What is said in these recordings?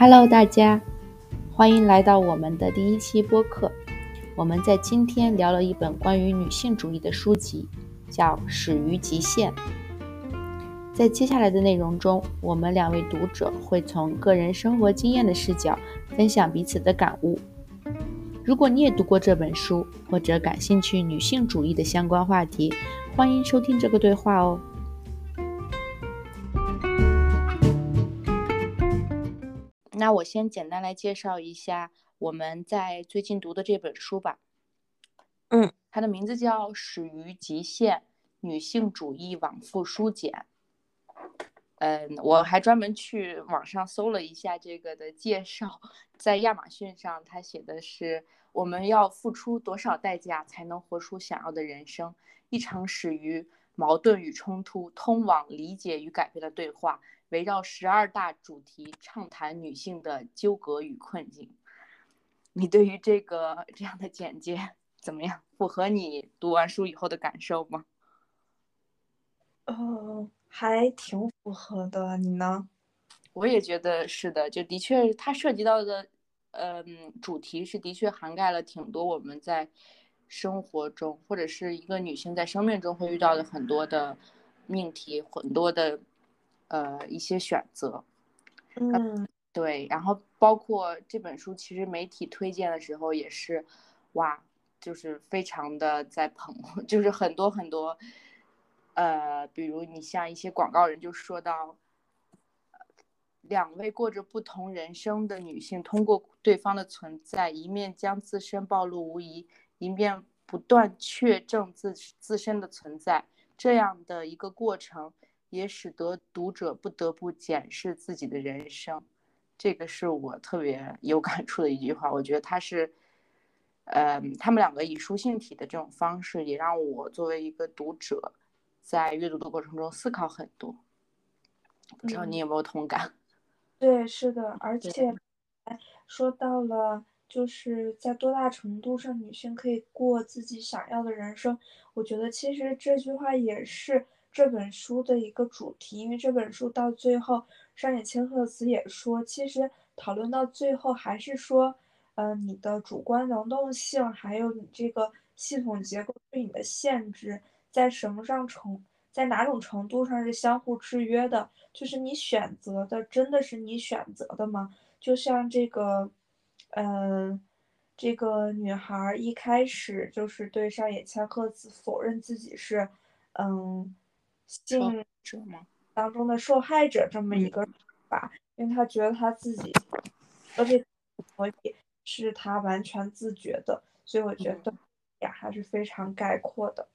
Hello，大家，欢迎来到我们的第一期播客。我们在今天聊了一本关于女性主义的书籍，叫《始于极限》。在接下来的内容中，我们两位读者会从个人生活经验的视角分享彼此的感悟。如果你也读过这本书，或者感兴趣女性主义的相关话题，欢迎收听这个对话哦。那我先简单来介绍一下我们在最近读的这本书吧。嗯，它的名字叫《始于极限：女性主义往复书简》。嗯，我还专门去网上搜了一下这个的介绍，在亚马逊上，它写的是：我们要付出多少代价才能活出想要的人生？一场始于矛盾与冲突，通往理解与改变的对话。围绕十二大主题畅谈女性的纠葛与困境。你对于这个这样的简介 怎么样？符合你读完书以后的感受吗？呃，还挺符合的。你呢？我也觉得是的。就的确，它涉及到的，嗯，主题是的确涵盖了挺多我们在生活中或者是一个女性在生命中会遇到的很多的命题，很多的。呃，一些选择，嗯，对，然后包括这本书，其实媒体推荐的时候也是，哇，就是非常的在捧，就是很多很多，呃，比如你像一些广告人就说到，两位过着不同人生的女性，通过对方的存在，一面将自身暴露无遗，一面不断确证自自身的存在，这样的一个过程。也使得读者不得不检视自己的人生，这个是我特别 有感触的一句话。我觉得他是，呃，他们两个以书信体的这种方式，也让我作为一个读者，在阅读的过程中思考很多。不知道你有没有同感？对，是的，而且说到了，就是在多大程度上女性可以过自己想要的人生，我觉得其实这句话也是。这本书的一个主题，因为这本书到最后，上野千鹤子也说，其实讨论到最后还是说，呃，你的主观能动性，还有你这个系统结构对你的限制，在什么上程，在哪种程度上是相互制约的？就是你选择的真的是你选择的吗？就像这个，嗯，这个女孩一开始就是对上野千鹤子否认自己是，嗯。性者吗？当中的受害者这么一个吧，因为他觉得他自己而且所以是他完全自觉的，所以我觉得呀还是非常概括的。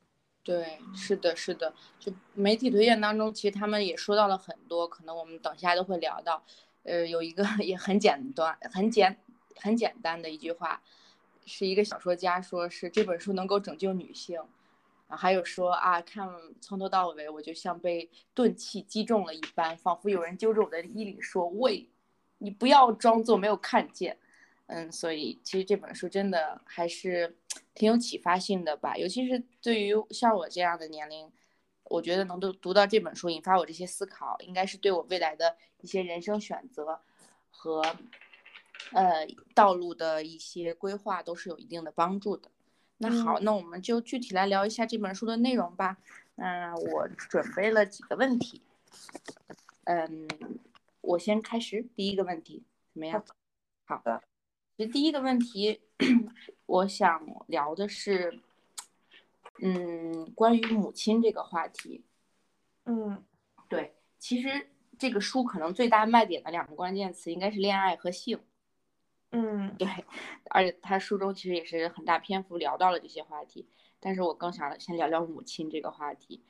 对，是的，是的。就媒体推荐当中，其实他们也说到了很多，可能我们等下都会聊到。呃，有一个 也很简单、很简、很简单的一句话，是一个小说家说，是这本书能够拯救女性。啊，还有说啊，看从头到尾，我就像被钝器击中了一般，仿佛有人揪着我的衣领说：“喂，你不要装作没有看见。”嗯，所以其实这本书真的还是挺有启发性的吧，尤其是对于像我这样的年龄，我觉得能读读到这本书，引发我这些思考，应该是对我未来的一些人生选择和呃道路的一些规划都是有一定的帮助的。那好，那我们就具体来聊一下这本书的内容吧。那我准备了几个问题，嗯，我先开始第一个问题，怎么样？好的。这第一个问题，我想聊的是，嗯，关于母亲这个话题。嗯，对，其实这个书可能最大卖点的两个关键词应该是恋爱和性。嗯，对，而且他书中其实也是很大篇幅聊到了这些话题，但是我更想先聊聊母亲这个话题。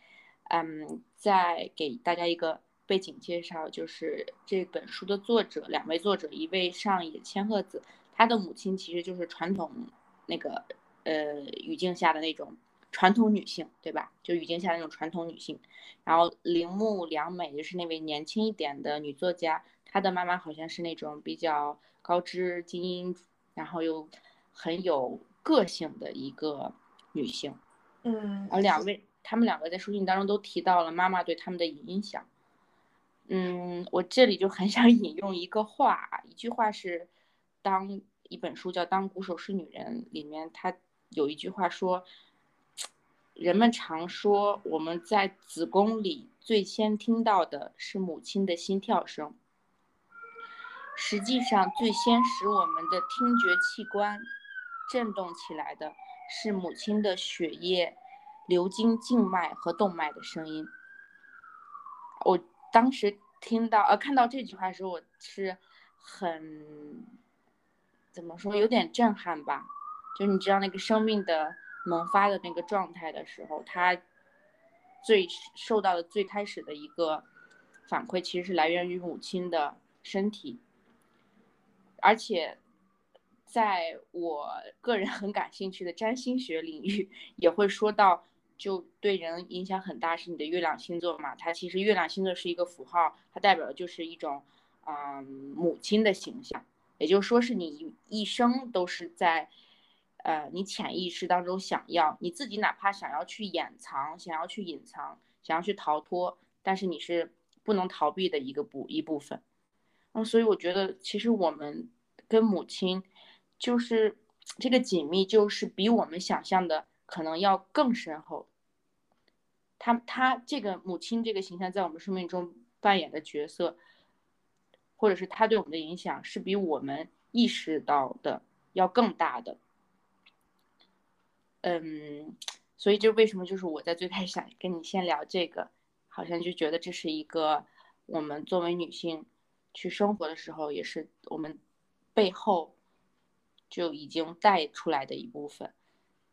嗯，再给大家一个背景介绍，就是这本书的作者，两位作者，一位上野千鹤子，她的母亲其实就是传统那个呃语境下的那种传统女性，对吧？就语境下的那种传统女性。然后铃木良美就是那位年轻一点的女作家，她的妈妈好像是那种比较。高知精英，然后又很有个性的一个女性，嗯，而两位他们两个在书信当中都提到了妈妈对他们的影响，嗯，我这里就很想 引用一个话，一句话是，当一本书叫《当鼓手是女人》里面，它有一句话说，人们常说我们在子宫里最先听到的是母亲的心跳声，实际上最先使我们的听觉器官震动起来的是母亲的血液流经静脉和动脉的声音。我。当时听到呃看到这句话的时候，我是很怎么说，有点震撼吧。就你知道那个生命的萌发的那个状态的时候，它最受到的最开始的一个反馈，其实是来源于母亲的身体。而且，在我个人很感兴趣的占星学领域，也会说到。就对人影响很大，是你的月亮星座嘛？它其实月亮星座是一个符号，它代表的就是一种，嗯，母亲的形象。也就是说，是你一生都是在，呃，你潜意识当中想要你自己，哪怕想要去掩藏、想要去隐藏、想要去逃脱，但是你是不能逃避的一个部一部分。嗯，所以我觉得，其实我们跟母亲，就是这个紧密，就是比我们想象的。可能要更深厚。他他这个母亲这个形象在我们生命中扮演的角色，或者是他对我们的影响，是比我们意识到的要更大的。嗯，所以就为什么就是我在最开始想跟你先聊这个，好像就觉得这是一个我们作为女性去生活的时候，也是我们背后就已经带出来的一部分。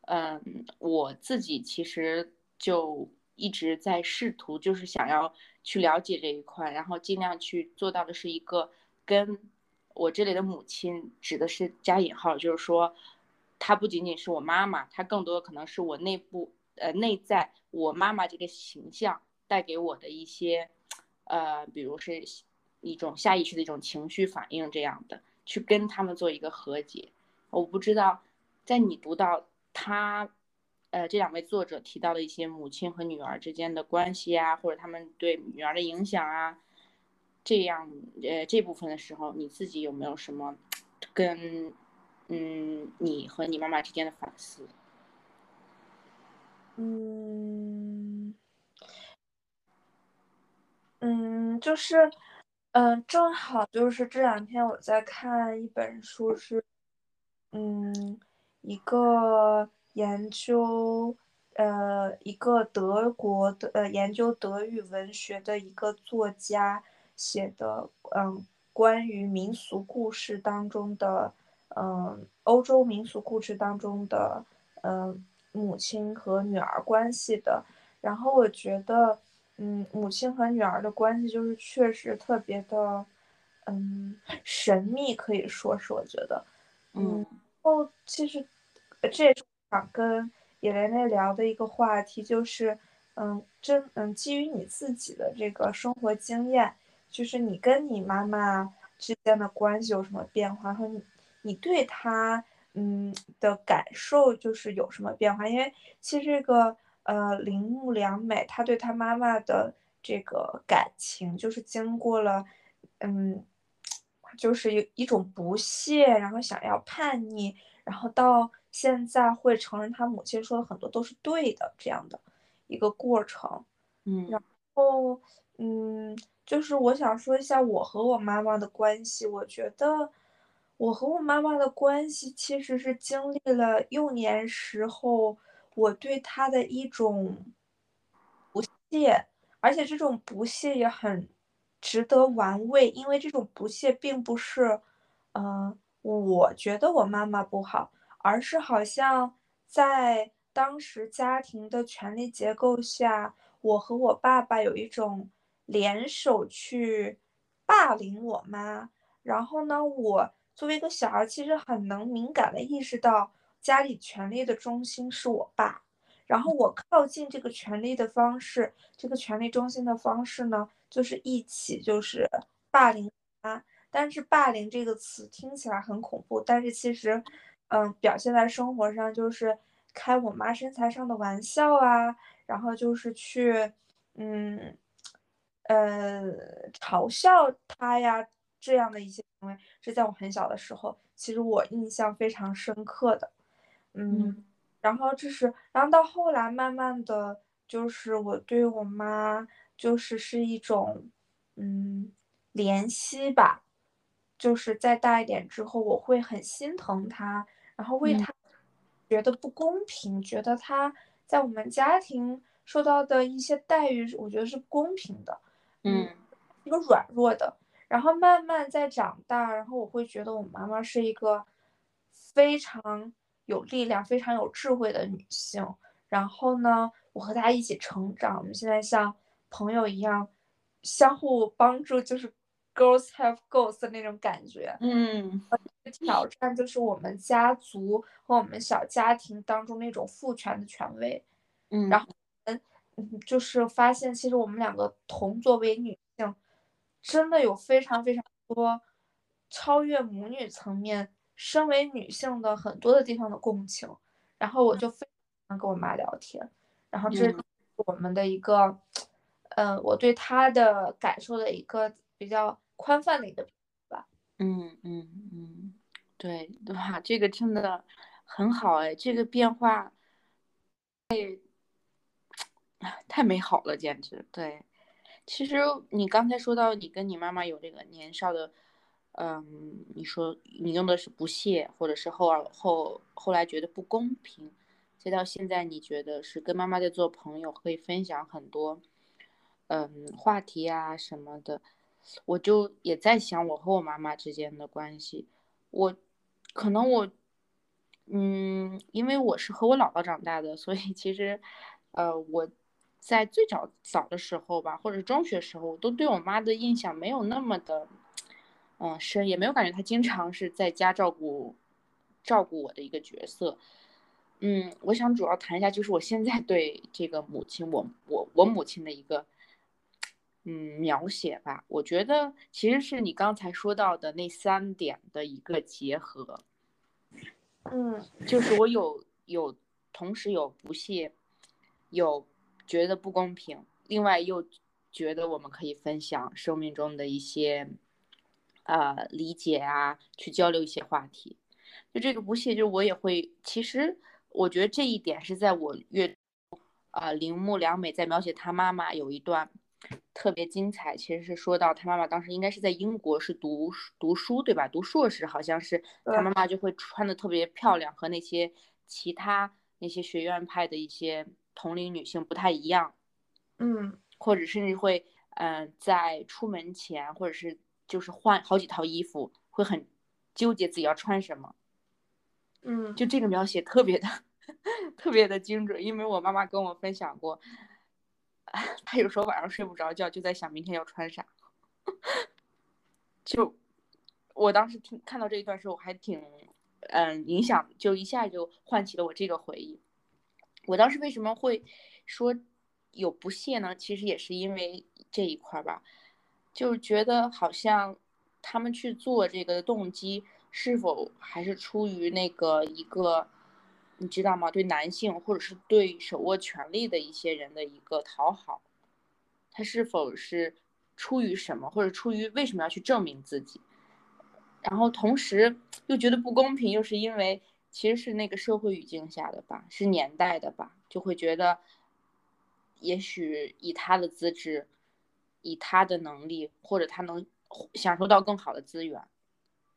嗯，我自己其实就一直在试图，就是想要去了解这一块，然后尽量去做到的是一个跟我这里的母亲指的是加引号，就是说，她不仅仅是我妈妈，她更多的可能是我内部呃内在我妈妈这个形象带给我的一些呃，比如是一种下意识的一种情绪反应这样的，去跟他们做一个和解。我不知道在你读到。他，呃，这两位作者提到的一些母亲和女儿之间的关系啊，或者他们对女儿的影响啊，这样，呃，这部分的时候，你自己有没有什么跟，嗯，你和你妈妈之间的反思？嗯，嗯，就是，嗯，正好就是这两天我在看一本书，是，嗯。一个研究，呃，一个德国的呃研究德语文学的一个作家写的，嗯，关于民俗故事当中的，嗯，欧洲民俗故事当中的，嗯，母亲和女儿关系的。然后我觉得，嗯，母亲和女儿的关系就是确实特别的，嗯，神秘，可以说是我觉得，嗯。然后，其实，这也是想跟野莲莲聊的一个话题，就是，嗯，真，嗯，基于你自己的这个生活经验，就是你跟你妈妈之间的关系有什么变化，和你，你对她，嗯的感受就是有什么变化？因为其实这个，呃，铃木良美，她对她妈妈的这个感情，就是经过了，嗯。就是有一种不屑，然后想要叛逆，然后到现在会承认她母亲说的很多都是对的这样的一个过程。嗯，然后嗯，就是我想说一下我和我妈妈的关系。我觉得我和我妈妈的关系其实是经历了幼年时候我对他的一种不屑，而且这种不屑也很。值得玩味，因为这种不屑并不是，嗯，我觉得我妈妈不好，而是好像在当时家庭的权力结构下，我和我爸爸有一种联手去霸凌我妈。然后呢，我作为一个小孩，其实很能敏感的意识到家里权力的中心是我爸。然后我靠近这个权力的方式，这个权力中心的方式呢？就是一起就是霸凌他，但是霸凌这个词听起来很恐怖，但是其实，嗯，表现在生活上就是开我妈身材上的玩笑啊，然后就是去，嗯，呃嘲笑他呀这样的一些行为，这在我很小的时候，其实我印象非常深刻的。嗯，然后这是，然后到后来慢慢的就是我对我妈就是是一种嗯怜惜吧，就是再大一点之后，我会很心疼她，然后为她。觉得不公平，觉得她在我们家庭受到的一些待遇，我觉得是不公平的。嗯，一个软弱的，然后慢慢在长大，然后我会觉得我妈妈是一个非常有力量、非常有智慧的女性。然后呢，我和她一起成长，我们现在像朋友一样，相互帮助，就是 girls have girls 的那种感觉。嗯，挑战就是我们家族和我们小家庭当中那种父权的权威。嗯，然后。嗯，就是发现其实我们两个同作为女性，真的有非常非常多超越母女层面，身为女性的很多的地方的共情。然后我就非常跟我妈聊天，然后这是我们的一个，嗯，我对她的感受的一个比较宽泛的一个吧。嗯嗯嗯，对，哇，这个真的很好哎，这个变化，太美好了，简直对。其实你刚才说到你跟你妈妈有这个年少的，嗯，你说你用的是不屑，或者是后后后来觉得不公平，再到现在你觉得是跟妈妈在做朋友，可以分享很多，嗯，话题啊什么的。我就也在想我和我妈妈之间的关系，我可能我，嗯，因为我是和我姥姥长大的，所以其实，呃，我。在最早早的时候吧，或者中学时候，我都对我妈的印象没有那么的，嗯深，也没有感觉他经常是在家照顾照顾我的一个角色。嗯，我想主要谈一下，就是我现在对这个母亲，我我我母亲的一个嗯描写吧。我觉得其实是你刚才说到的那三点的一个结合。嗯，就是我有有同时有不屑，有。觉得不公平，另外又觉得我们可以分享生命中的一些，呃，理解啊，去交流一些话题。就这个不屑，就我也会。其实我觉得这一点是在我阅，啊，铃木良美在描写她妈妈有一段特别精彩。其实是说到她妈妈当时应该是在英国是读读书对吧？读硕士，好像是她妈妈就会穿的特别漂亮，和那些其他那些学院派的一些。同龄女性不太一样，嗯，或者甚至会，嗯，在出门前或者是就是换好几套衣服，会很纠结自己要穿什么，嗯，就这个描写特别的 特别的精准，因为我妈妈跟我分享过，她有时候晚上睡不着觉，就在想明天要穿啥，就我当时听看到这一段时候，我还挺，嗯，影响，就一下就唤起了我这个回忆。我当时为什么会说有不屑呢？其实也是因为这一块吧，就是觉得好像他们去做这个的动机是否还是出于那个一个，你知道吗？对男性或者是对手握权力的一些人的一个讨好，他是否是出于什么，或者出于为什么要去证明自己？然后同时又觉得不公平，又是因为。其实是那个社会语境下的吧，是年代的吧，就会觉得，也许以他的资质，以他的能力，或者他能享受到更好的资源，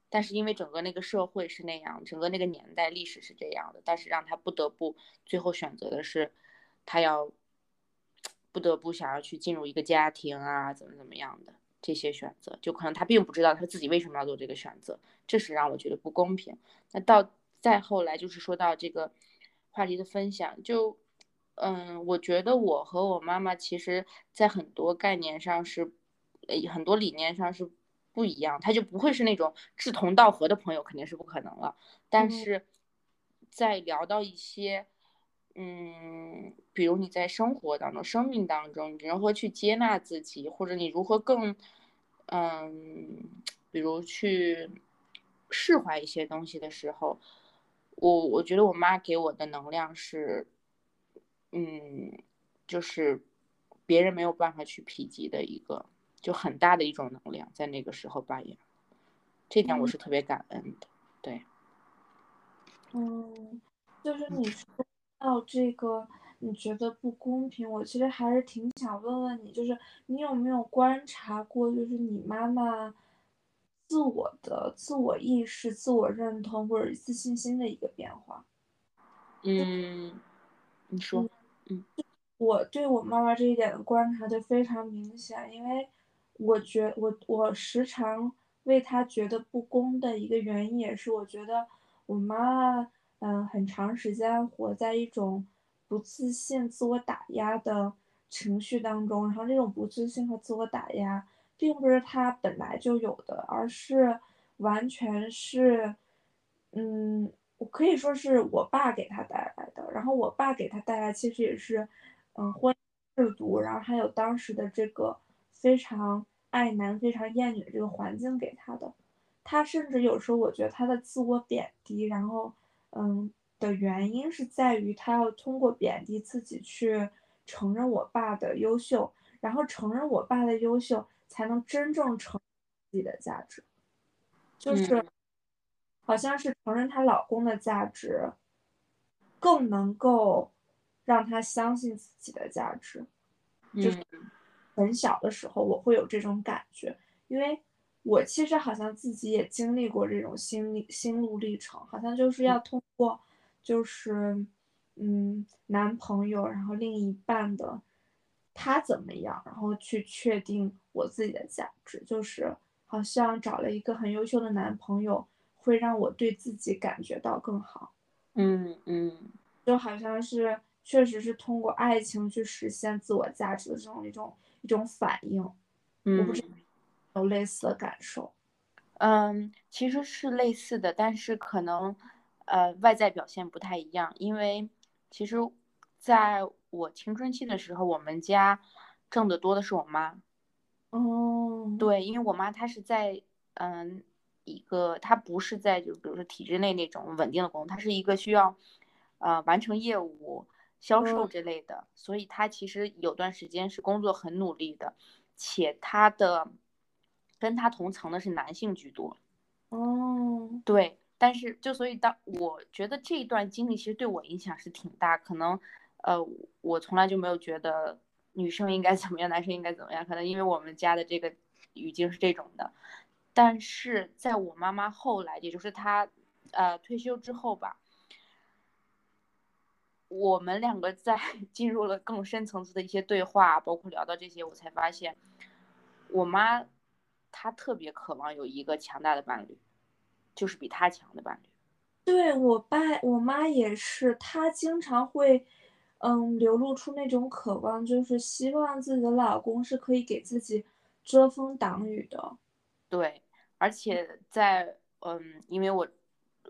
但是因为整个那个社会是那样，整个那个年代历史是这样的，但是让他不得不最后选择的是，他要不得不想要去进入一个家庭啊，怎么怎么样的这些选择，就可能他并不知道他自己为什么要做这个选择，这是让我觉得不公平。那到。再后来就是说到这个话题的分享，就嗯，我觉得我和我妈妈其实，在很多概念上是，呃，很多理念上是不一样，她就不会是那种志同道合的朋友，肯定是不可能了。但是在聊到一些，嗯，比如你在生活当中、生命当中，你如何去接纳自己，或者你如何更，嗯，比如去释怀一些东西的时候。我我觉得我妈给我的能量是，嗯，就是别人没有办法去匹及的一个，就很大的一种能量，在那个时候扮演，这点我是特别感恩的。对，嗯，就是你说到这个，你觉得不公平，我其实还是挺想问问你，就是你有没有观察过，就是你妈妈自我的自我意识、自我认同或者自信心的一个变化？嗯，你说，嗯。我对我妈妈这一点的观察就非常明显，因为我觉我我时常为她觉得不公的一个原因，也是我觉得我妈嗯很长时间活在一种不自信、自我打压的情绪当中，然后这种不自信和自我打压，并不是她本来就有的，而是完全是嗯，可以说是我爸给他带来的，然后我爸给他带来其实也是。嗯，婚制度，然后还有当时的这个非常爱男、非常厌女的这个环境给他的，他甚至有时候我觉得他的自我贬低，然后嗯的原因是在于他要通过贬低自己去承认我爸的优秀，然后承认我爸的优秀，才能真正承自己的价值，就是好像是承认她老公的价值，更能够。让她相信自己的价值，就是很小的时候我会有这种感觉，因为我其实好像自己也经历过这种心历心路历程，好像就是要通过就是嗯男朋友，然后另一半的他怎么样，然后去确定我自己的价值，就是好像找了一个很优秀的男朋友，会让我对自己感觉到更好。嗯嗯，就好像是。确实是通过爱情去实现自我价值的这种一种一种反应，我不知道有类似的感受。嗯，其实是类似的，但是可能呃外在表现不太一样。因为其实在我青春期的时候，我们家挣得多的是我妈。哦，对，因为我妈她是在嗯一个，他不是在就比如说体制内那种稳定的工作，她是一个需要呃完成业务。销售之类的，所以他其实有段时间是工作很努力的，且他的跟他同层的是男性居多。哦，对，但是就所以当我觉得这一段经历其实对我影响是挺大，可能呃我从来就没有觉得女生应该怎么样，男生应该怎么样，可能因为我们家的这个语境是这种的。但是在我妈妈后来，也就是她呃退休之后吧。我们两个在 进入了更深层次的一些对话，包括聊到这些，我才发现，我妈她特别渴望有一个强大的伴侣，就是比她强的伴侣。对我爸我妈也是，她经常会，嗯，流露出那种渴望，就是希望自己的老公是可以给自己遮风挡雨的。对，而且在嗯，因为我。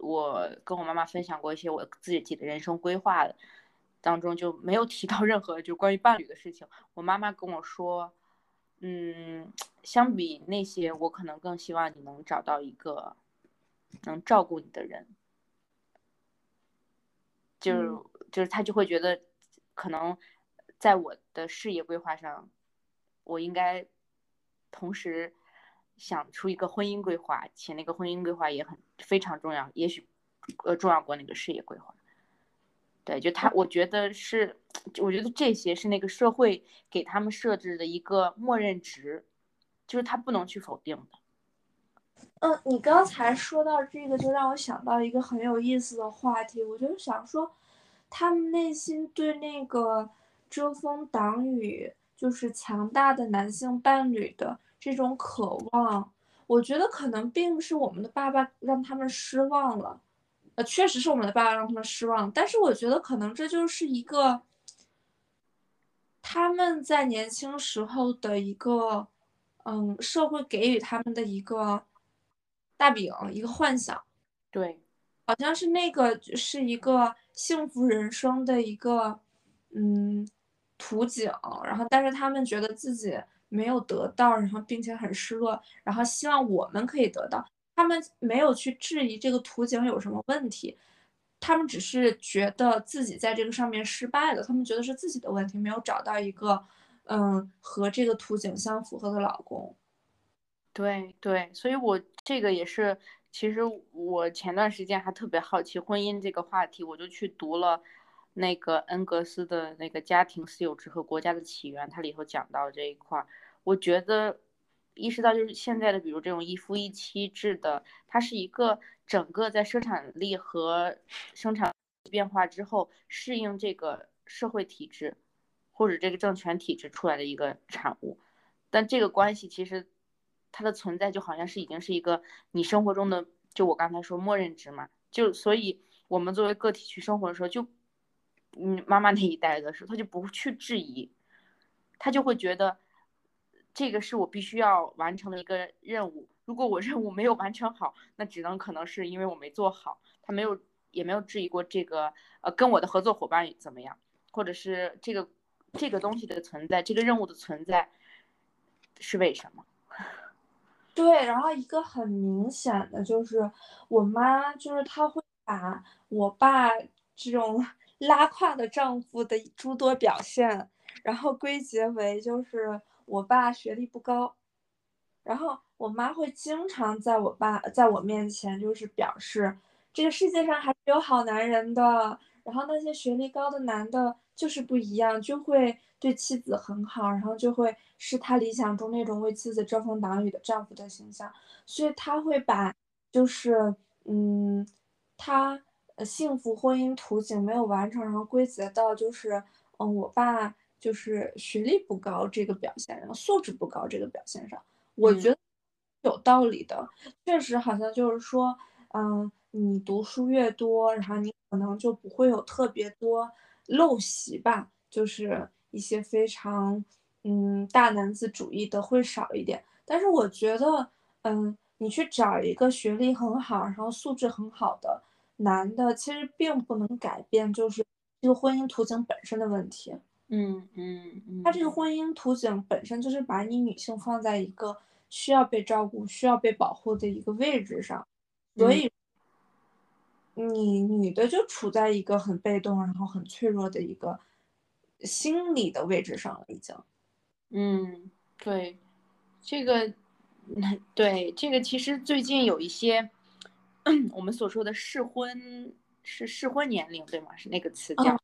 我跟我妈妈分享过一些我自己的人生规划当中就没有提到任何就关于伴侣的事情。我妈妈跟我说，嗯，相比那些，我可能更希望你能找到一个能照顾你的人。就就是他就会觉得，可能在我的事业规划上，我应该同时。想出一个婚姻规划，且那个婚姻规划也很非常重要，也许呃重要过那个事业规划。对，就他，我觉得是，我觉得这些是那个社会给他们设置的一个默认值，就是他不能去否定的。嗯，你刚才说到这个，就让我想到一个很有意思的话题，我就想说，他们内心对那个遮风挡雨，就是强大的男性伴侣的。这种渴望，我觉得可能并不是我们的爸爸让他们失望了，呃，确实是我们的爸爸让他们失望。但是我觉得可能这就是一个他们在年轻时候的一个，嗯，社会给予他们的一个大饼，一个幻想。对，好像是那个是一个幸福人生的一个，嗯，图景。然后，但是他们觉得自己。没有得到，然后并且很失落，然后希望我们可以得到。他们没有去质疑这个图景有什么问题，他们只是觉得自己在这个上面失败了，他们觉得是自己的问题，没有找到一个嗯和这个图景相符合的老公。对对，所以我这个也是，其实我前段时间还特别好奇婚姻这个话题，我就去读了那个恩格斯的那个《家庭私有制和国家的起源》，它里头讲到这一块儿，我觉得意识到就是现在的，比如这种一夫一妻制的，它是一个整个在生产力和生产变化之后适应这个社会体制或者这个政权体制出来的一个产物，但这个关系其实。它的存在就好像是已经是一个你生活中的，就我刚才说默认值嘛，就所以我们作为个体去生活的时候，就嗯妈妈那一代的时候，他就不去质疑，他就会觉得这个是我必须要完成的一个任务。如果我任务没有完成好，那只能可能是因为我没做好。他没有也没有质疑过这个呃跟我的合作伙伴怎么样，或者是这个这个东西的存在，这个任务的存在是为什么？对，然后一个很明显的就是，我妈就是她会把我爸这种拉胯的丈夫的诸多表现，然后归结为就是我爸学历不高，然后我妈会经常在我爸在我面前就是表示，这个世界上还是有好男人的，然后那些学历高的男的就是不一样，就会对妻子很好，然后就会。是他理想中那种为妻子遮风挡雨的丈夫的形象，所以他会把就是嗯，他幸福婚姻图景没有完成，然后归结到就是嗯，我爸就是学历不高这个表现，然后素质不高这个表现上，我觉得有道理的，确实好像就是说，嗯，你读书越多，然后你可能就不会有特别多陋习吧，就是一些非常。嗯，大男子主义的会少一点，但是我觉得，嗯，你去找一个学历很好，然后素质很好的男的，其实并不能改变就是这个婚姻图景本身的问题。嗯嗯嗯，他这个婚姻图景本身就是把你女性放在一个需要被照顾、需要被保护的一个位置上，所以你女的就处在一个很被动，然后很脆弱的一个心理的位置上了，已经。嗯，对，这个，对这个其实最近有一些，我们所说的适婚是适婚年龄对吗？是那个词叫，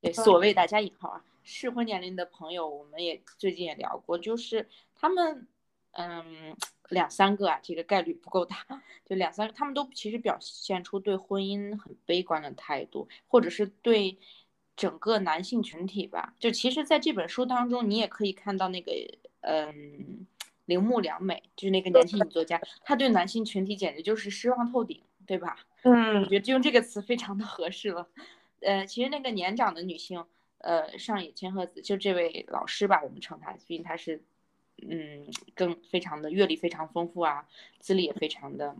对，所谓大家引号啊，适婚年龄的朋友，我们也最近也聊过，就是他们，嗯，两三个啊，这个概率不够大，就两三个，他们都其实表现出对婚姻很悲观的态度，或者是对。整个男性群体吧，就其实，在这本书当中，你也可以看到那个，嗯，铃木良美，就是那个年轻女作家，她对男性群体简直就是失望透顶，对吧？嗯，我觉得用这个词非常的合适了。呃，其实那个年长的女性，呃，上野千鹤子，就这位老师吧，我们称他，毕竟他是，嗯，更非常的阅历非常丰富啊，资历也非常的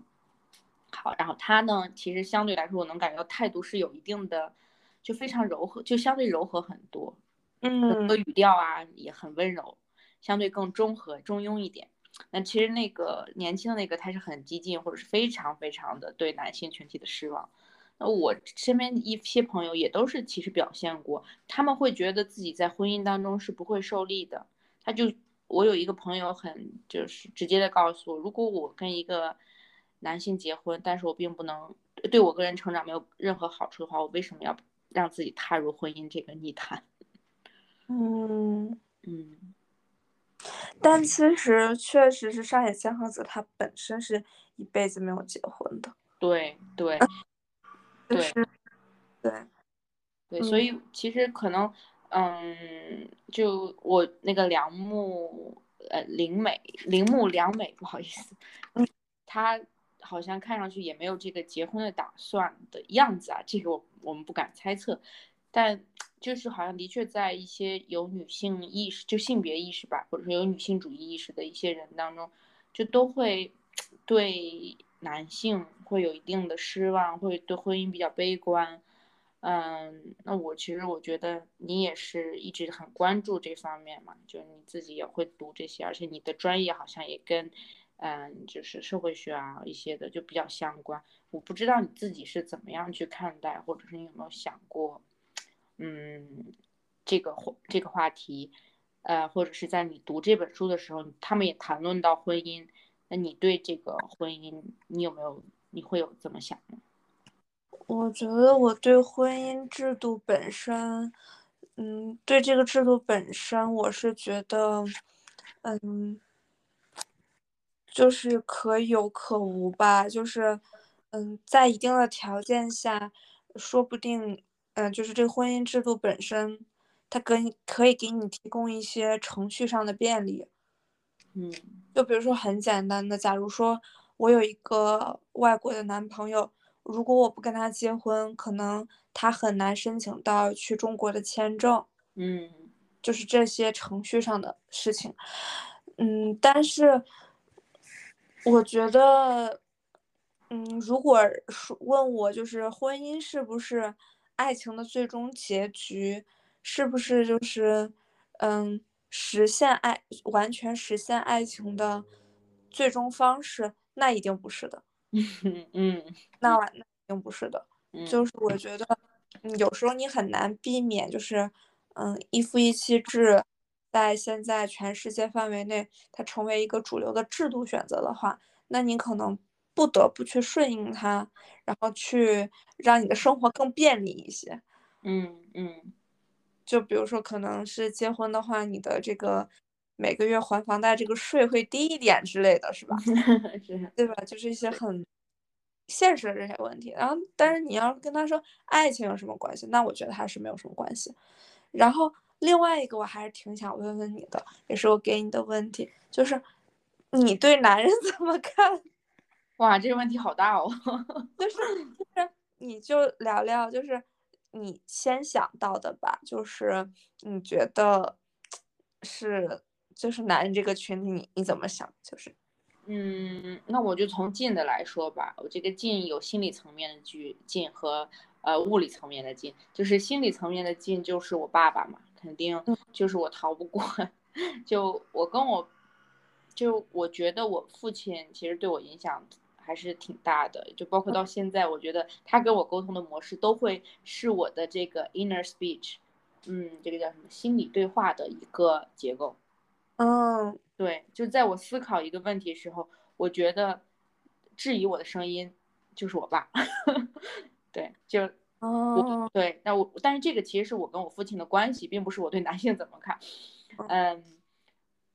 好。然后他呢，其实相对来说，我能感觉到态度是有一定的。就非常柔和，就相对柔和很多，嗯，很多语调啊也很温柔，相对更中和、中庸一点。那其实那个年轻的那个他是很激进，或者是非常非常的对男性群体的失望。那我身边一些朋友也都是其实表现过，他们会觉得自己在婚姻当中是不会受力的。他就我有一个朋友很就是直接的告诉我，如果我跟一个男性结婚，但是我并不能对我个人成长没有任何好处的话，我为什么要？让自己踏入婚姻这个泥潭，嗯嗯，但其实确实是上野千鹤子，她本身是一辈子没有结婚的，对对对。对。对，所以其实可能，嗯，就我那个梁木呃林美铃木良美，不好意思，她。好像看上去也没有这个结婚的打算的样子啊，这个我我们不敢猜测，但就是好像的确在一些有女性意识，就性别意识吧，或者说有女性主义意识的一些人当中，就都会 对男性会有一定的失望，会对婚姻比较悲观。嗯，那我其实我觉得你也是一直很关注这方面嘛，就是你自己也会读这些，而且你的专业好像也跟。嗯，就是社会学啊一些的就比较相关。我不知道你自己是怎么样去看待，或者是你有没有想过，嗯，这个话这个话题，呃，或者是在你读这本书的时候，他们也谈论到婚姻，那你对这个婚姻，你有没有，你会有怎么想呢？我觉得我对婚姻制度本身，嗯，对这个制度本身，我是觉得，嗯，就是可有可无吧，就是，嗯，在一定的条件下，说不定，嗯，就是这婚姻制度本身，它跟可以给你提供一些程序上的便利，嗯，就比如说很简单的，假如说我有一个外国的男朋友。如果我不跟他结婚，可能他很难申请到去中国的签证。嗯，就是这些程序上的事情。嗯，但是我觉得，嗯，如果说问我，就是婚姻是不是爱情的最终结局，是不是就是嗯实现爱完全实现爱情的最终方式？那一定不是的。嗯，那那肯定不是的，就是我觉得，有时候你很难避免，就是，嗯，一夫一妻制，在现在全世界范围内，它成为一个主流的制度选择的话，那你可能不得不去顺应它，然后去让你的生活更便利一些。嗯嗯，就比如说，可能是结婚的话，你的这个每个月还房贷这个税会低一点之类的是吧？是，对吧？就是一些很。现实的这些问题，然后，但是你要跟他说爱情有什么关系，那我觉得还是没有什么关系。然后另外一个，我还是挺想问问你的，也是我给你的问题，就是你对男人 怎么看？哇，这个问题好大哦。就是就是你就聊聊，就是你先想到的吧，就是你觉得是就是男人这个群体，你你怎么想？就是。嗯，那我就从近的来说吧。我这个近有心理层面的距近和呃物理层面的近，就是心理层面的近就是我爸爸嘛，肯定就是我逃不过。就我跟我，就我觉得我父亲其实对我影响还是挺大的，就包括到现在，我觉得他跟我沟通的模式都会是我的这个 inner speech，嗯，这个叫什么心理对话的一个结构。嗯。对，就在我思考一个问题的时候，我觉得质疑我的声音就是我爸。对，就哦，对，那我但是这个其实是我跟我父亲的关系，并不是我对男性怎么看。嗯，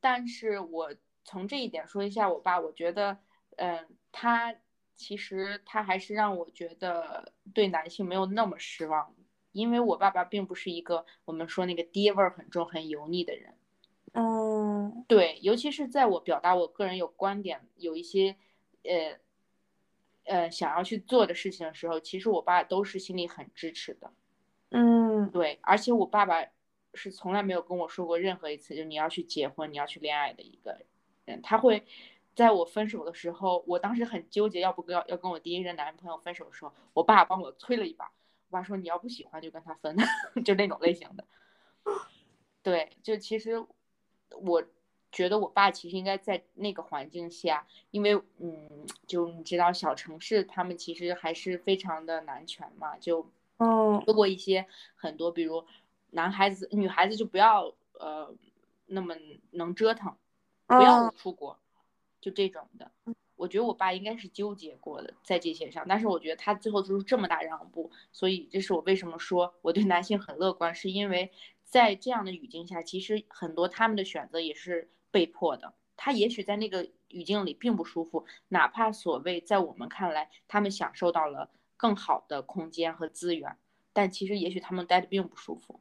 但是我从这一点说一下我爸，我觉得，嗯，他其实他还是让我觉得对男性没有那么失望，因为我爸爸并不是一个我们说那个爹味儿很重、很油腻的人。嗯，对，尤其是在我表达我个人有观点、有一些，呃，呃，想要去做的事情的时候，其实我爸都是心里很支持的。嗯，对，而且我爸爸是从来没有跟我说过任何一次就你要去结婚、你要去恋爱的一个人。他会在我分手的时候，我当时很纠结，要不跟要要跟我第一任男朋友分手的时候，我爸帮我催了一把。我爸说你要不喜欢就跟他分，就那种类型的。对，就其实。我觉得我爸其实应该在那个环境下，因为嗯，就你知道小城市他们其实还是非常的男权嘛，就嗯，做过一些很多，比如男孩子、女孩子就不要呃那么能折腾，不要出国，就这种的。我觉得我爸应该是纠结过的在这些上，但是我觉得他最后做出这么大让步，所以这是我为什么说我对男性很乐观，是因为。在这样的语境下，其实很多他们的选择也是被迫的。他也许在那个语境里并不舒服，哪怕所谓在我们看来，他们享受到了更好的空间和资源，但其实也许他们待的并不舒服。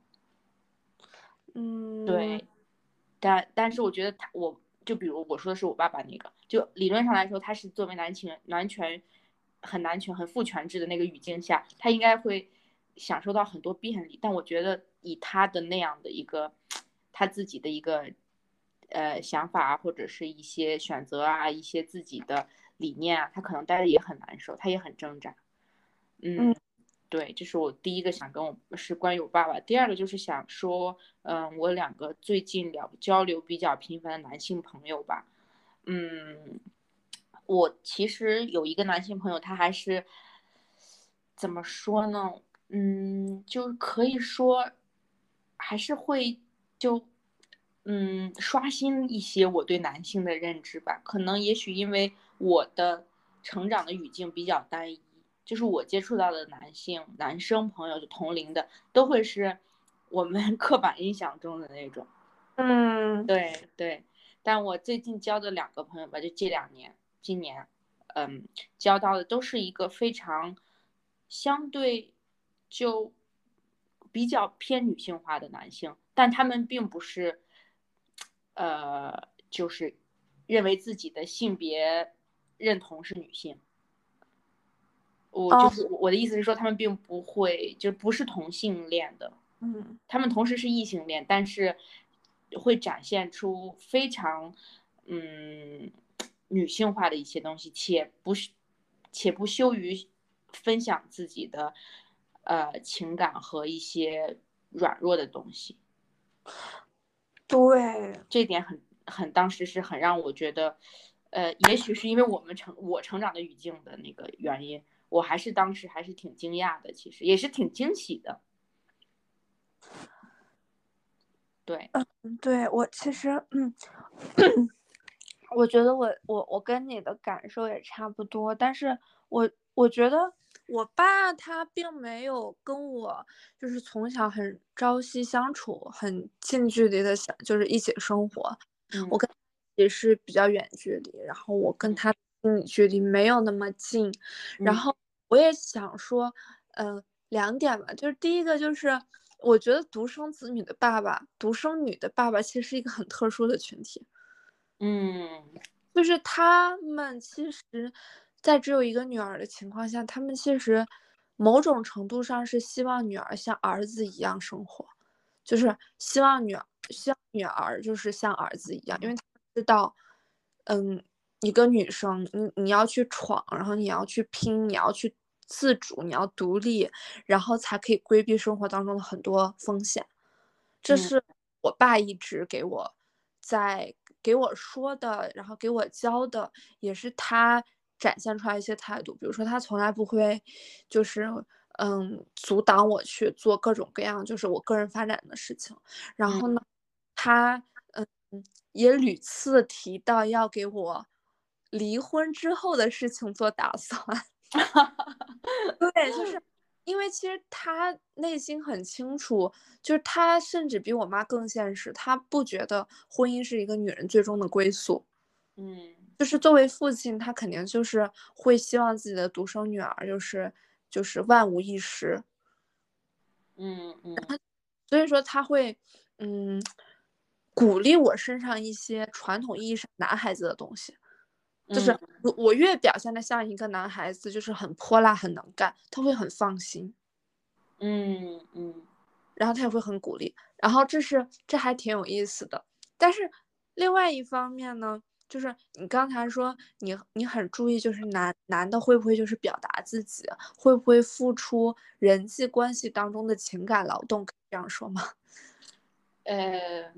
嗯，对。但但是我觉得他，我就比如我说的是我爸爸那个，就理论上来说，他是作为男权、男权很男权、很父权制的那个语境下，他应该会享受到很多便利。但我觉得。以他的那样的一个，他自己的一个，呃，想法啊，或者是一些选择啊，一些自己的理念啊，他可能待的也很难受，他也很挣扎。嗯，对，这是我第一个想跟我是关于我爸爸。第二个就是想说，嗯，我两个最近聊交流比较频繁的男性朋友吧。嗯，我其实有一个男性朋友，他还是怎么说呢？嗯，就可以说。还是会就嗯，刷新一些我对男性的认知吧。可能也许因为我的成长的语境比较单一，就是我接触到的男性、男生朋友，就同龄的，都会是我们 刻板印象中的那种。嗯，对对。但我最近交的两个朋友吧，就这两年，今年，嗯，交到的都是一个非常相对就比较偏女性化的男性，但他们并不是。呃，就是认为自己的性别认同是女性，我就是我的意思是说，他们并不会，就不是同性恋的，嗯，他们同时是异性恋，但是会展现出非常嗯女性化的一些东西，且不是且不羞于分享自己的呃情感和一些软弱的东西。对，这点很很，当时是很让我觉得，呃，也许是因为我们成我成长的语境的那个原因，我还是当时还是挺惊讶的，其实也是挺惊喜的。对，嗯，对我其实，嗯，我觉得我我我跟你的感受也差不多，但是我我觉得。我爸他并没有跟我就是从小很朝夕相处，很近距离的想就是一起生活。我跟也是比较远距离，然后我跟他心理距离没有那么近。然后我也想说，嗯，两点吧，就是第一个就是我觉得独生子女的爸爸，独生女的爸爸其实是一个很特殊的群体。嗯，就是他们其实。在只有一个女儿的情况下，他们其实某种程度上是希望女儿像儿子一样生活，就是希望女儿希望女儿就是像儿子一样，因为他知道，嗯，一个女生，你你要去闯，然后你要去拼，你要去自主，你要独立，然后才可以规避生活当中的很多风险。这是我爸一直给我在给我说的，然后给我教的，也是他。展现出来一些态度，比如说他从来不会，就是嗯阻挡我去做各种各样就是我个人发展的事情。然后呢，他嗯也屡次提到要给我离婚之后的事情做打算。对，就是因为其实他内心很清楚，就是他甚至比我妈更现实，他不觉得婚姻是一个女人最终的归宿。嗯。就是作为父亲，他肯定就是会希望自己的独生女儿就是就是万无一失，嗯嗯，所以说他会嗯鼓励我身上一些传统意义上男孩子的东西，就是我我越表现的像一个男孩子，就是很泼辣很能干，他会很放心，嗯嗯，然后他也会很鼓励，然后这是这还挺有意思的，但是另外一方面呢。就是你刚才说你你很注意，就是男男的会不会就是表达自己，会不会付出人际关系当中的情感劳动？可以这样说吗？呃，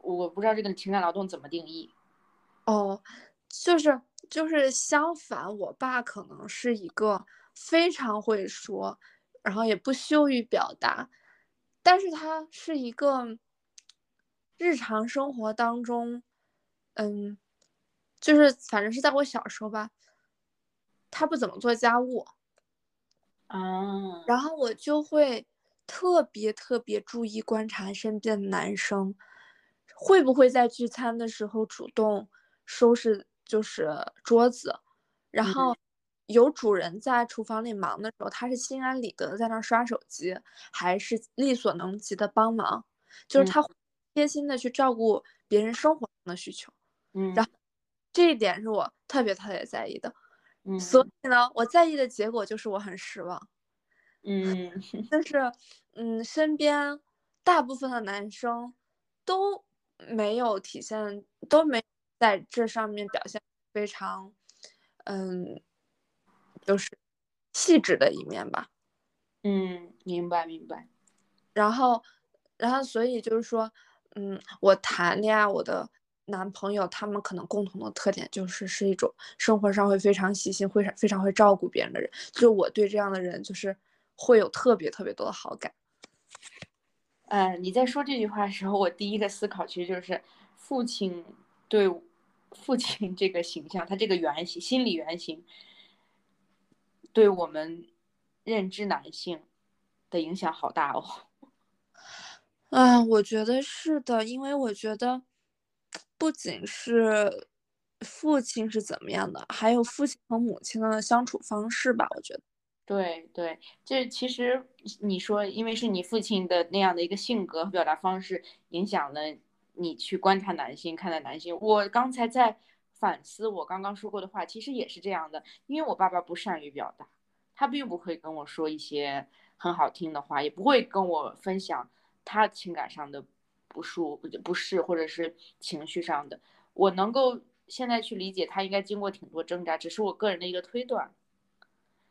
我不知道这个情感劳动怎么定义。哦，就是就是相反，我爸可能是一个非常会说，然后也不羞于表达，但是他是一个日常生活当中，嗯。就是反正是在我小时候吧，他不怎么做家务，啊，然后我就会特别特别注意观察身边的男生，会不会在聚餐的时候主动收拾就是桌子，然后有主人在厨房里忙的时候，他是心安理得的在那刷手机，还是力所能及的帮忙，就是他贴心的去照顾别人生活上的需求，嗯，然后。这一点是我特别特别在意的，嗯，所以呢，我在意的结果就是我很失望，嗯，但是，嗯，身边大部分的男生都没有体现，都没在这上面表现非常，嗯，就是细致的一面吧，嗯，明白明白，然后，然后所以就是说，嗯，我谈恋爱我的。男朋友他们可能共同的特点就是是一种生活上会非常细心、会非常会照顾别人的人。就我对这样的人就是会有特别特别多的好感。呃，你在说这句话的时候，我第一个思考其实就是父亲对父亲这个形象，他这个原型、心理原型，对我们认知男性的影响好大哦。啊，我觉得是的，因为我觉得不仅是父亲是怎么样的，还有父亲和母亲的相处方式吧，我觉得。对对，这其实你说，因为是你父亲的那样的一个性格和表达方式，影响了你去观察男性、看待男性。我刚才在反思我刚刚说过的话，其实也是这样的。因为我爸爸不善于表达，他并不会跟我说一些很好听的话，也不会跟我分享他情感上的不舒不适或者是情绪上的。我能够现在去理解他应该经过挺多挣扎，只是我个人的一个推断。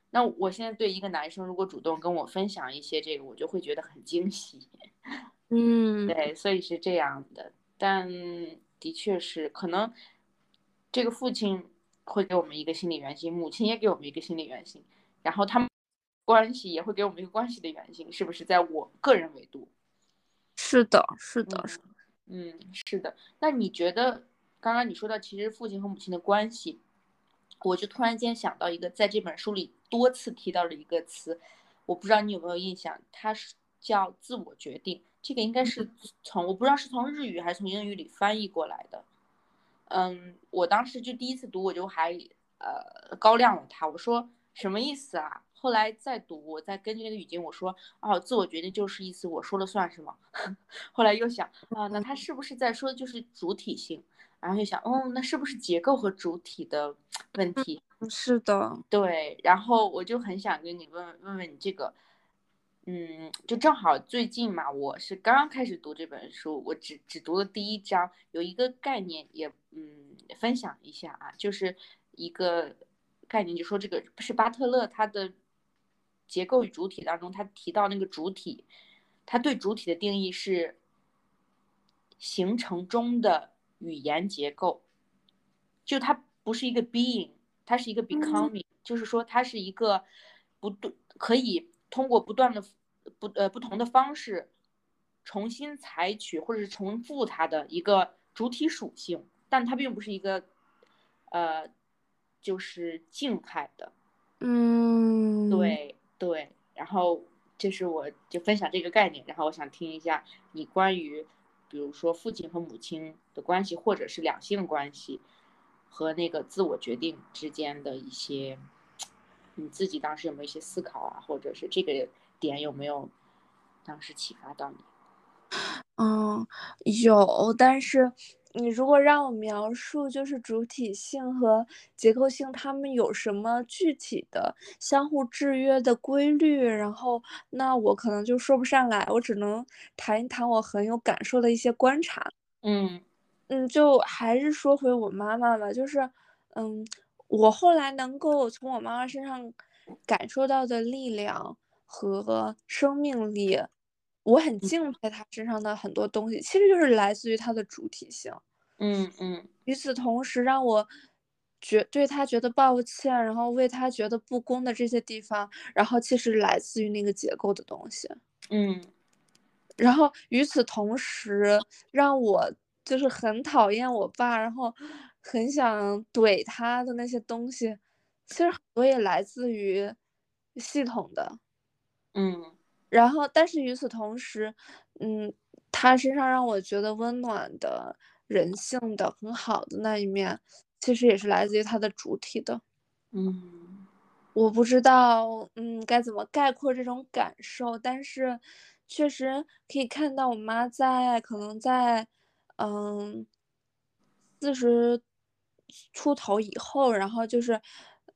那我现在对一个男生如果主动跟我分享一些这个，我就会觉得很惊喜。嗯，对，所以是这样的。但的确是可能这个父亲会给我们一个心理原型，母亲也给我们一个心理原型，然后他们关系也会给我们一个关系的原型，是不是？在我个人维度，是的，是的，是，嗯，是的。那你觉得刚刚你说到其实父亲和母亲的关系？我就突然间想到一个，在这本书里多次提到的一个词，我不知道你有没有印象，它是叫自我决定。这个应该是从我不知道是从日语还是从英语里翻译过来的。嗯，我当时就第一次读，我就还呃高亮了它，我说什么意思啊？后来再读，我再根据那个语境，我说哦，自我决定就是意思我说了算是吗？后来又想啊，那他是不是在说的就是主体性？然后又想，哦，那是不是结构和主体的问题？是的，对。然后我就很想跟你问问问你这个，嗯，就正好最近嘛，我是刚刚开始读这本书，我只只读了第一章，有一个概念也，嗯，分享一下啊，就是一个概念，就说这个是巴特勒他的结构与主体当中，他提到那个主体，他对主体的定义是形成中的。语言结构，就它不是一个 being，它是一个 becoming，就是说它是一个不对可以通过不断的不呃不同的方式重新采取或者是重复它的一个主体属性，但它并不是一个呃就是静态的，嗯，对对，然后这是我就分享这个概念，然后我想听一下你关于。比如说父亲和母亲的关系，或者是两性关系和那个自我决定之间的一些，你自己当时有没有一些思考啊？或者是这个点有没有当时启发到你？嗯，有，但是。你如果让我描述，就是主体性和结构性，它们有什么具体的相互制约的规律，然后那我可能就说不上来，我只能谈一谈我很有感受的一些观察。嗯嗯，就还是说回我妈妈吧，就是嗯，我后来能够从我妈妈身上感受到的力量和生命力。我很敬佩她身上的很多东西，其实就是来自于她的主体性。嗯嗯。与此同时，让我觉对她觉得抱歉，然后为她觉得不公的这些地方，然后其实来自于那个结构的东西。嗯。然后与此同时，让我就是很讨厌我爸，然后很想怼他的那些东西，其实很多也来自于系统的。嗯。然后，但是与此同时，嗯，他身上让我觉得温暖的、人性的、很好的那一面，其实也是来自于他的主体的。嗯，我不知道，嗯，该怎么概括这种感受，但是确实可以看到我妈在可能在，嗯，四十出头以后，然后就是。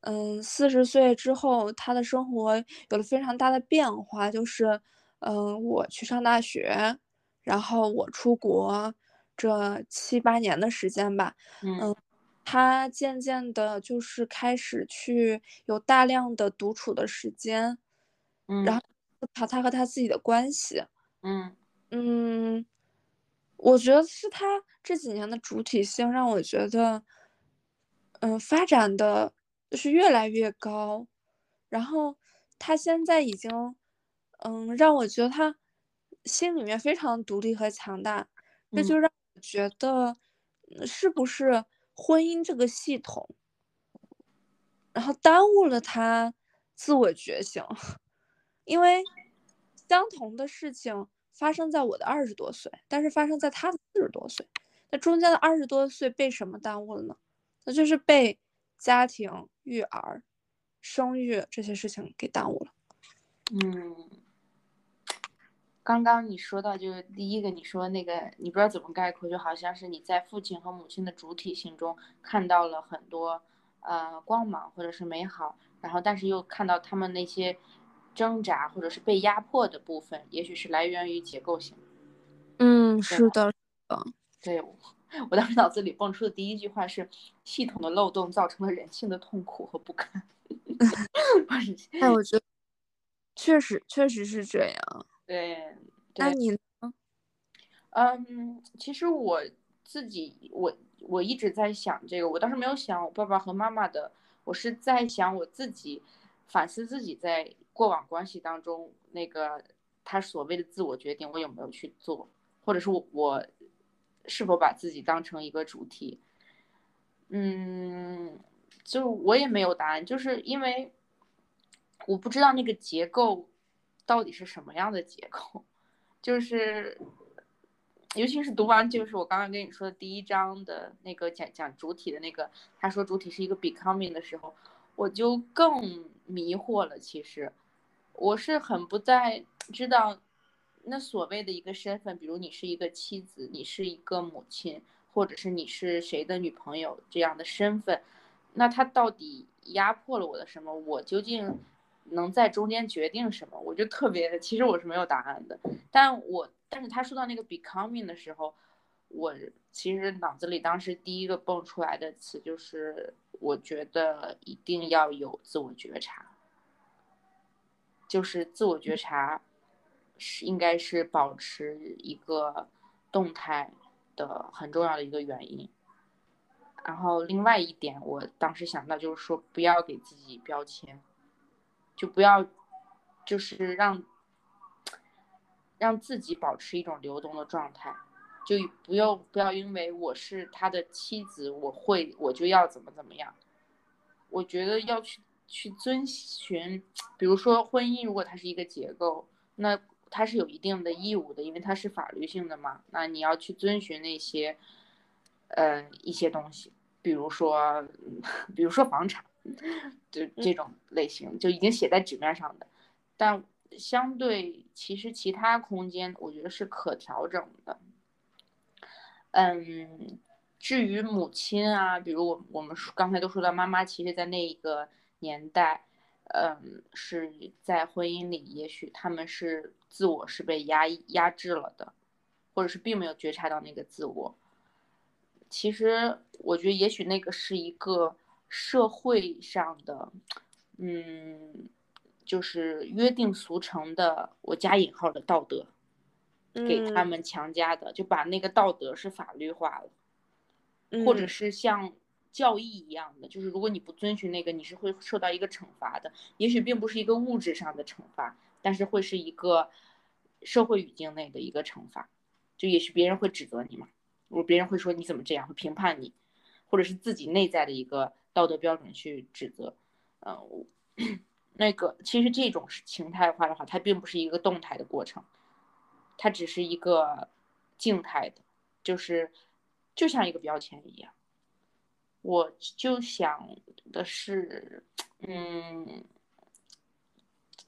嗯，四十岁之后，他的生活有了非常大的变化。就是，嗯，我去上大学，然后我出国，这七八年的时间吧。嗯，他渐渐的，就是开始去有大量的独处的时间。嗯，然后他他和他自己的关系。嗯嗯，我觉得是他这几年的主体性让我觉得，嗯，发展的。就是越来越高，然后他现在已经，嗯，让我觉得他心里面非常独立和强大，这就让我觉得，是不是婚姻这个系统，然后耽误了他自我觉醒？因为相同的事情发生在我的二十多岁，但是发生在他的四十多岁，那中间的二十多岁被什么耽误了呢？那就是被家庭、育儿、生育这些事情给耽误了。嗯，刚刚你说到就是第一个，你说那个你不知道怎么概括，就好像是你在父亲和母亲的主体性中看到了很多呃光芒或者是美好，然后但是又看到他们那些挣扎或者是被压迫的部分，也许是来源于结构性。嗯，是的，嗯，对，我当时脑子里蹦出的第一句话是：系统的漏洞造成了人性的痛苦和不堪。哎，我觉得。确实，确实是这样。对，那你呢？嗯，其实我自己，我我一直在想这个，我当时没有想我爸爸和妈妈的，我是在想我自己，反思自己在过往关系当中那个他所谓的自我决定，我有没有去做，或者是我我是否把自己当成一个主题？嗯，就我也没有答案，就是因为。我不知道那个结构到底是什么样的结构，就是，尤其是读完就是我刚刚跟你说的第一章的那个讲讲主体的那个，他说主体是一个 becoming 的时候，我就更迷惑了。其实，我是很不再知道那所谓的一个身份，比如你是一个妻子，你是一个母亲，或者是你是谁的女朋友这样的身份，那他到底压迫了我的什么？我究竟？能在中间决定什么，我就特别，其实我是没有答案的。但我，但是他说到那个 becoming 的时候，我其实脑子里当时第一个蹦出来的词就是，我觉得一定要有自我觉察，就是自我觉察是应该是保持一个动态的很重要的一个原因。然后另外一点，我当时想到就是说，不要给自己标签。就不要，就是让让自己保持一种流动的状态，就不要不要因为我是他的妻子，我会我就要怎么怎么样。我觉得要去去遵循，比如说婚姻，如果它是一个结构，那它是有一定的义务的，因为它是法律性的嘛。那你要去遵循那些，呃，一些东西，比如说，比如说房产。就这种类型就已经写在纸面上的，但相对其实其他空间，我觉得是可调整的。嗯，至于母亲啊，比如我我们刚才都说到妈妈，其实在那一个年代，嗯，是在婚姻里，也许他们是自我是被压压制了的，或者是并没有觉察到那个自我。其实我觉得，也许那个是一个。社会上的，嗯，就是约定俗成的，我加引号的道德，给他们强加的，就把那个道德是法律化了，或者是像教义一样的，就是如果你不遵循那个，你是会受到一个惩罚的。也许并不是一个物质上的惩罚，但是会是一个社会语境内的一个惩罚，就也许别人会指责你嘛，如果别人会说你怎么这样，会评判你，或者是自己内在的一个。道德标准去指责，嗯，那个其实这种是形态化的话，它并不是一个动态的过程，它只是一个静态的，就是就像一个标签一样。我就想的是，嗯，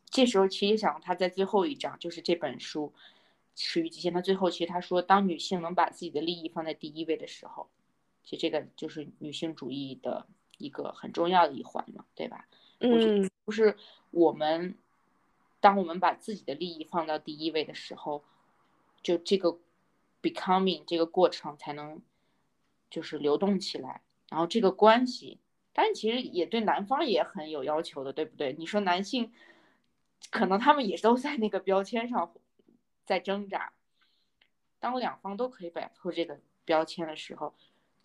这时候其实想他在最后一章，就是这本书《始于极限》，他最后其实他说，当女性能把自己的利益放在第一位的时候，其实这个就是女性主义的。一个很重要的一环嘛，对吧？嗯，就是我们，当我们把自己的利益放到第一位的时候，就这个 becoming 这个过程才能就是流动起来，然后这个关系，但其实也对男方也很有要求的，对不对？你说男性，可能他们也都在那个标签上在挣扎，当两方都可以摆脱这个标签的时候，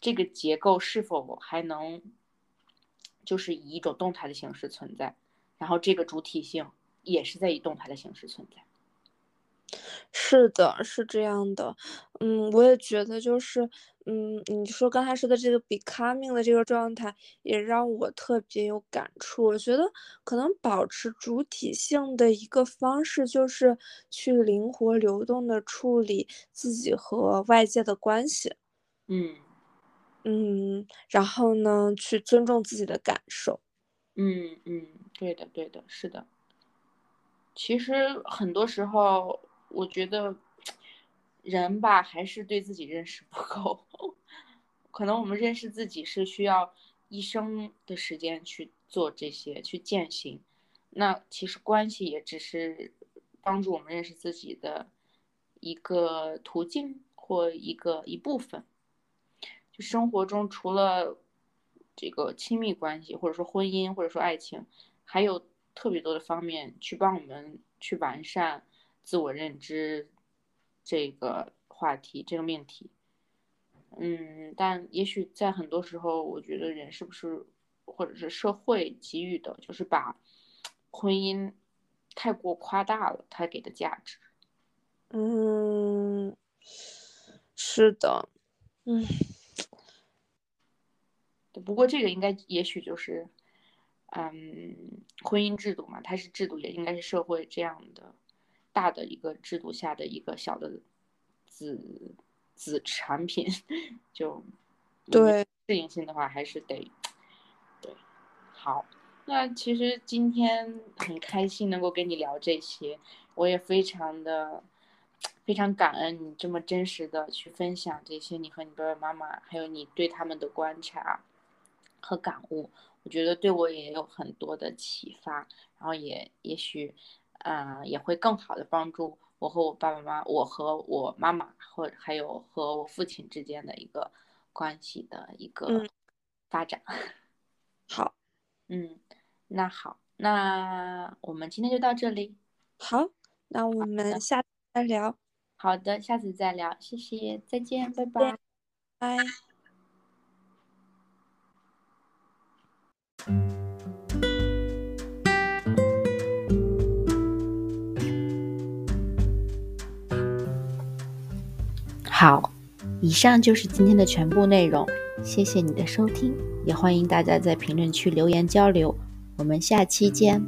这个结构是否还能？就是以一种动态的形式存在，然后这个主体性也是在以动态的形式存在。是的，是这样的。嗯，我也觉得就是，嗯，你说刚才说的这个 becoming 的这个状态，也让我特别有感触。我觉得可能保持主体性的一个方式，就是去灵活流动的处理自己和外界的关系。嗯嗯，然后呢，去尊重自己的感受。嗯嗯，对的对的，是的。其实很多时候。我觉得人吧，还是对自己认识不够。可能我们认识自己是需要一生的时间去做这些，去践行。那其实关系也只是帮助我们认识自己的一个途径或一个一部分。就生活中除了这个亲密关系，或者说婚姻，或者说爱情，还有特别多的方面去帮我们去完善。自我认知这个话题，这个命题，嗯，但也许在很多时候，我觉得人是不是，或者是社会给予的，就是把婚姻太过夸大了，它给的价值。嗯，是的，嗯，不过这个应该也许就是，嗯，婚姻制度嘛，它是制度，也应该是社会这样的。大的一个制度下的一个小的子子产品，就对适应性的话，还是得对。好，那其实今天很开心能够跟你聊这些，我也非常的非常感恩你这么真实的去分享这些你和你爸爸妈妈还有你对他们的观察和感悟，我觉得对我也有很多的启发，然后也也许。嗯，也会更好的帮助我和我爸爸妈妈，我和我妈妈，或还有和我父亲之间的一个关系的一个发展。好，嗯，那好，那我们今天就到这里。好，那我们下次再聊。好的，下次再聊，谢谢，再见，拜拜，拜。好，以上就是今天的全部内容，谢谢你的收听，也欢迎大家在评论区留言交流，我们下期见。